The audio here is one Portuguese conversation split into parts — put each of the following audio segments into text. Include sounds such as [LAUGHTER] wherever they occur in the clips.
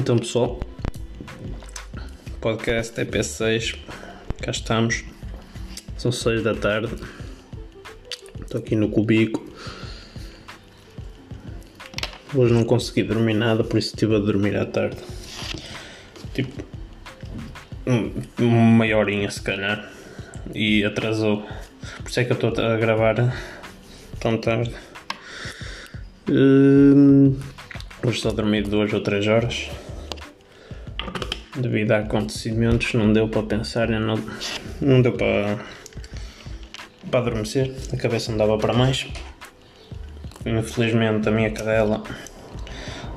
Então pessoal, podcast EP6, cá estamos, são 6 da tarde, estou aqui no cubico. Hoje não consegui dormir nada, por isso estive a dormir à tarde. Tipo, meia horinha se calhar, e atrasou. Por isso é que eu estou a gravar tão tarde. Hum, hoje só dormi duas ou três horas devido a acontecimentos, não deu para pensar, não, não deu para, para adormecer, a cabeça não dava para mais. Infelizmente a minha cadela,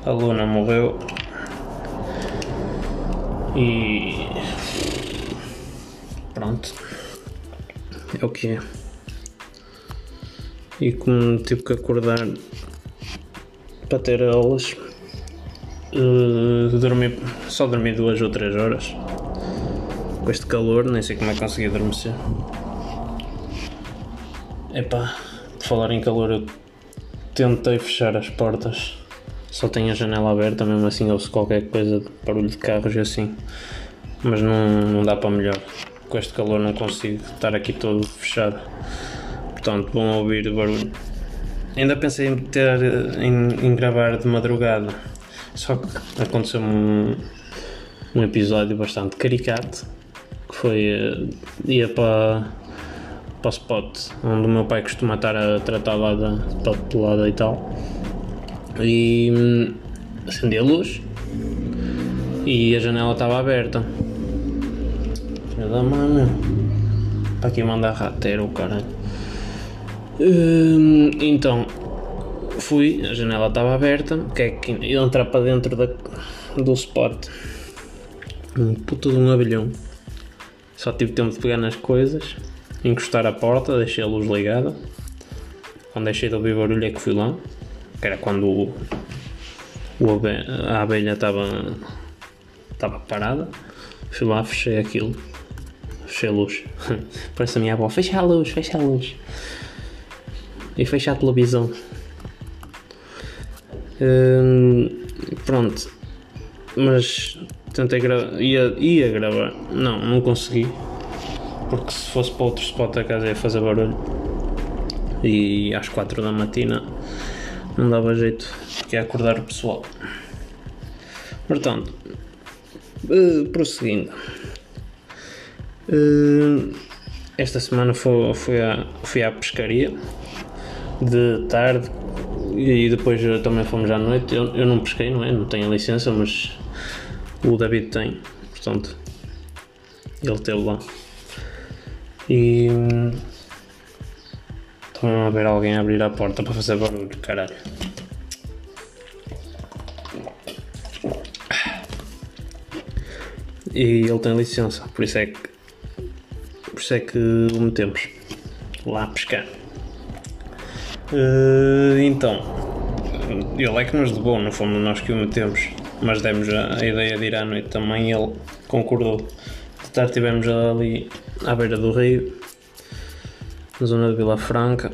a Luna, morreu e pronto, é o que é. E como tive que acordar para ter aulas, Uh, dormi, só dormi duas ou três horas. Com este calor, nem sei como é que consegui adormecer. Epá, por falar em calor, eu tentei fechar as portas. Só tenho a janela aberta, mesmo assim ouço qualquer coisa de barulho de carros e assim. Mas não, não dá para melhor. Com este calor não consigo estar aqui todo fechado. Portanto, vão ouvir barulho. Ainda pensei em, ter, em, em gravar de madrugada só que aconteceu-me um, um episódio bastante caricato que foi uh, ia para, para o spot onde o meu pai costuma estar a tratar lá da papelada e tal. E um, acendi a luz e a janela estava aberta. Filha da mãe para aqui mandar rateiro o caralho. Hum, então fui, a janela estava aberta, que é que entrar para dentro da, do spot. Um puto de um abilhão. Só tive tempo de pegar nas coisas, encostar a porta, deixei a luz ligada. Quando deixei de ouvir barulho é que fui lá, que era quando o, o a abelha estava estava parada. Fui lá, fechei aquilo. Fechei a luz. [LAUGHS] Parece a minha avó, fecha a luz, fecha a luz. E fecha a televisão. Hum, pronto, mas tentei gravar, ia, ia gravar, não, não consegui, porque se fosse para outro spot a casa ia fazer barulho. E às 4 da matina não dava jeito que ia acordar o pessoal. Portanto, uh, prosseguindo, uh, esta semana fui, fui, à, fui à pescaria de tarde e depois também fomos à noite. Eu, eu não pesquei, não é? Não tenho licença, mas o David tem, portanto, ele teve lá. E também a ver alguém abrir a porta para fazer barulho, caralho. E ele tem licença, por isso é que por isso é que o metemos lá a pescar. Uh, então, ele é que nos levou, não fomos nós que o metemos, mas demos a, a ideia de ir à noite também ele concordou. De tarde estivemos ali à beira do rio, na zona de Vila Franca,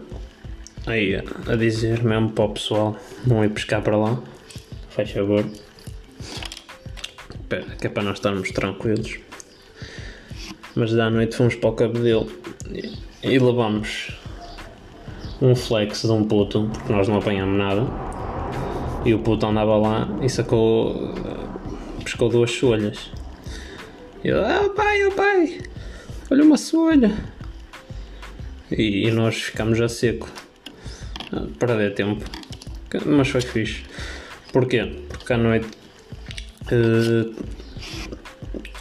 aí a, a dizer mesmo para o pessoal não ir pescar para lá, faz favor, que é para nós estarmos tranquilos. Mas da noite fomos para o cabedelo e, e levamos um flex de um puto, porque nós não apanhamos nada. E o puto andava lá e sacou. pescou duas solhas. E eu, ah pai, oh pai, olha uma solha. E, e nós ficamos a seco. A perder tempo. Mas foi fixe. Porquê? Porque à noite uh,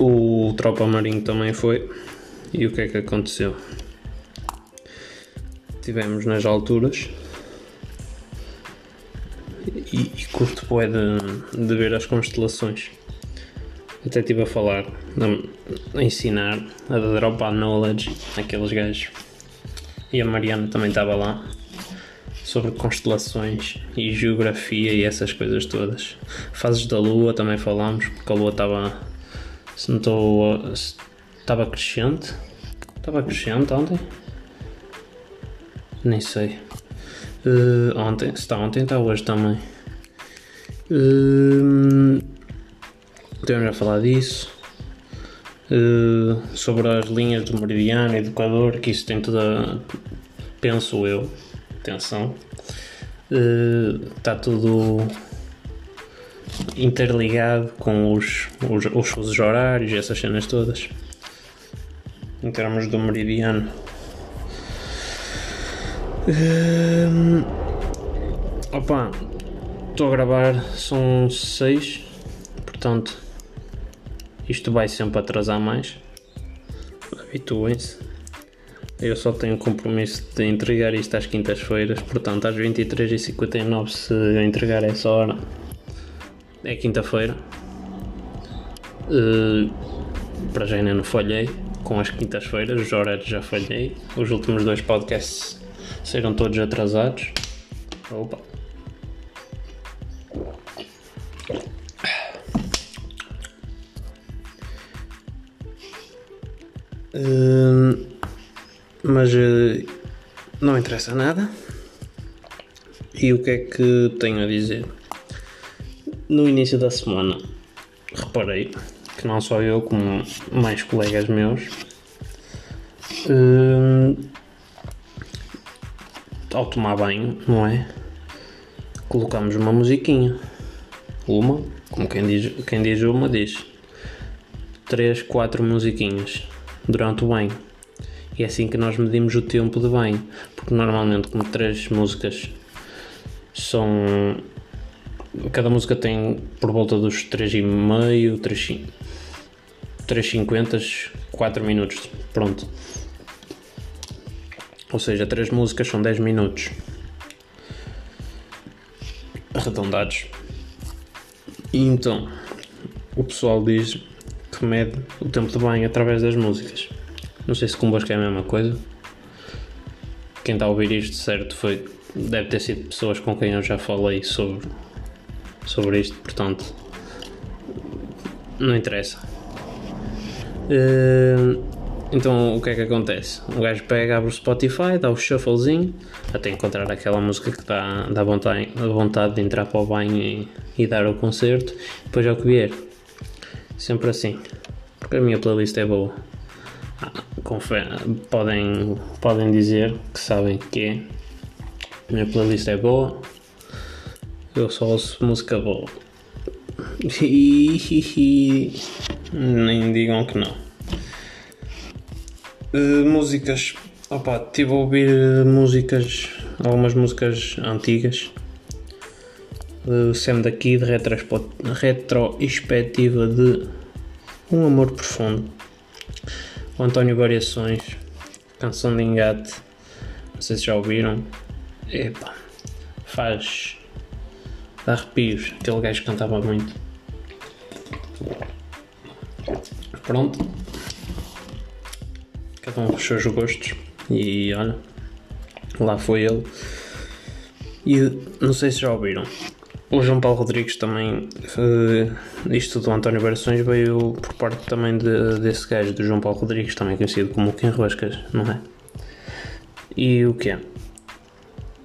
o Tropa Marinho também foi. E o que é que aconteceu? Estivemos nas alturas e, e curto bué de, de ver as constelações. Até estive a falar, a, a ensinar, a dropar knowledge aqueles gajos. E a Mariana também estava lá sobre constelações e geografia e essas coisas todas. Fases da Lua também falámos, porque a Lua estava. Estava crescente. Estava crescente ontem. Nem sei. Uh, ontem, se está ontem, está hoje também. Uh, podemos já falar disso. Uh, sobre as linhas do meridiano e do Equador, que isso tem toda. penso eu. Atenção. Está uh, tudo interligado com os, os, os fusos horários essas cenas todas. Em termos do meridiano. Uh, opa, estou a gravar, são 6, portanto isto vai sempre atrasar mais. Habituem-se. Eu só tenho o compromisso de entregar isto às quintas-feiras, portanto às 23h59 se eu entregar essa hora é quinta-feira. Uh, para já ainda não falhei com as quintas-feiras, os horários já falhei. Os últimos dois podcasts serão todos atrasados. Opa! Uh, mas uh, não interessa nada. E o que é que tenho a dizer? No início da semana reparei que não só eu, como mais colegas meus, uh, ao tomar banho, não é? Colocamos uma musiquinha. Uma, como quem diz, quem diz uma, diz. Três, quatro musiquinhas durante o banho. E é assim que nós medimos o tempo de banho, porque normalmente, como três músicas são cada música tem por volta dos 3,5, 3,50, 4 minutos. Pronto. Ou seja, 3 músicas são 10 minutos. Arredondados. E então, o pessoal diz que mede o tempo de banho através das músicas. Não sei se convosco é a mesma coisa. Quem está a ouvir isto, certo, foi, deve ter sido pessoas com quem eu já falei sobre sobre isto, portanto, não interessa. Uh, então, o que é que acontece? O gajo pega, abre o Spotify, dá o shufflezinho, até encontrar aquela música que dá, dá vontade, vontade de entrar para o banho e, e dar o concerto, depois é o que vier. Sempre assim, porque a minha playlist é boa. Ah, podem, podem dizer que sabem que é. A minha playlist é boa, eu só ouço música boa. [LAUGHS] Nem digam que não. Uh, músicas. Opa, estive a ouvir uh, músicas, algumas músicas antigas. Uh, Sam daqui de retrospectiva de Um Amor Profundo. O António Variações, Canção de Engate. Não sei se já ouviram. Epa, faz Dá arrepios. Aquele gajo cantava muito. Pronto. Cada um os seus gostos. E olha, lá foi ele. E não sei se já ouviram. O João Paulo Rodrigues também. Uh, isto do António Versões veio por parte também de, desse gajo, do João Paulo Rodrigues, também conhecido como Quem Roscas, não é? E o que é?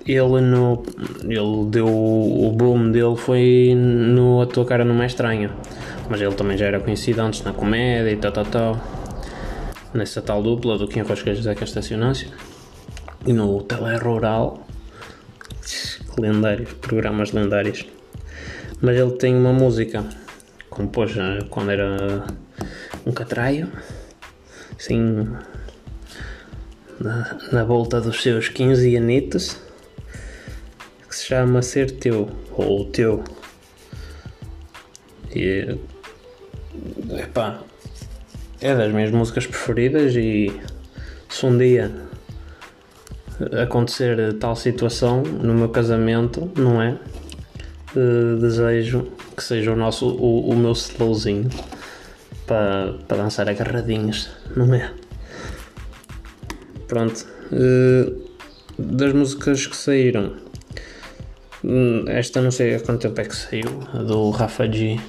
ele no ele deu o boom dele foi no a tua cara não é estranha mas ele também já era conhecido antes na comédia e tal tal tal nessa tal dupla do Kim Roscas José Castacionância e no Tele Rural lendários programas lendários mas ele tem uma música compôs quando era um catraio assim na, na volta dos seus 15 anitos que se chama Ser Teu, ou Teu. E epá, é das minhas músicas preferidas e se um dia acontecer tal situação no meu casamento, não é? Uh, desejo que seja o nosso o, o meu slowzinho para, para dançar agarradinhos, não é? Pronto. Uh, das músicas que saíram Hum, esta não sei há quanto tempo é que saiu, a do Rafa G.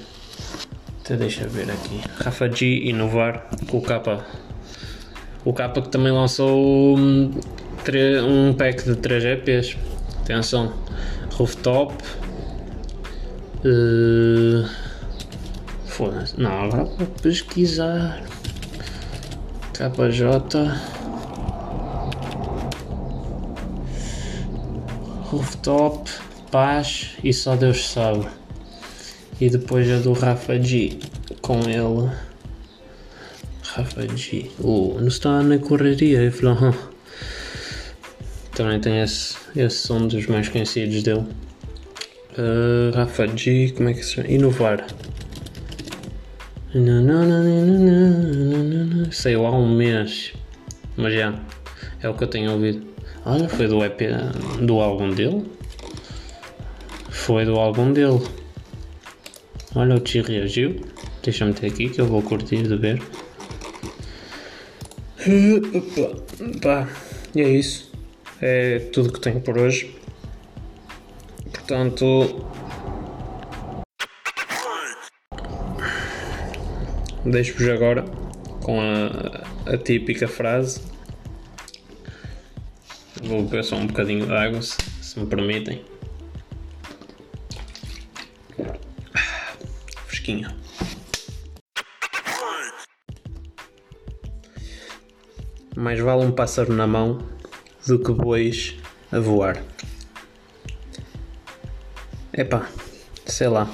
Até deixa ver aqui. Rafa G inovar com o capa. O capa que também lançou um, um pack de 3 EPs. Atenção. Rooftop. Uh, Foda-se. Não, agora vou pesquisar. KJ. Rooftop, Paz e só Deus sabe. E depois a do Rafa G com ele. Rafa G. Uh, não está na correria. Falei, "Hum." Também tem esse, esse som dos mais conhecidos dele. Uh, Rafa G, como é que se chama? Inovar. Saiu há um mês. Mas já, é o que eu tenho ouvido. Olha, foi do EP do álbum dele. Foi do álbum dele. Olha, o Ti reagiu. Deixa-me ter aqui que eu vou curtir de ver. Pá, e é isso. É tudo que tenho por hoje. Portanto, deixo-vos agora com a, a típica frase. Vou beber só um bocadinho de água, se, se me permitem. Fresquinho. Mais vale um pássaro na mão do que bois a voar. Epá, sei lá.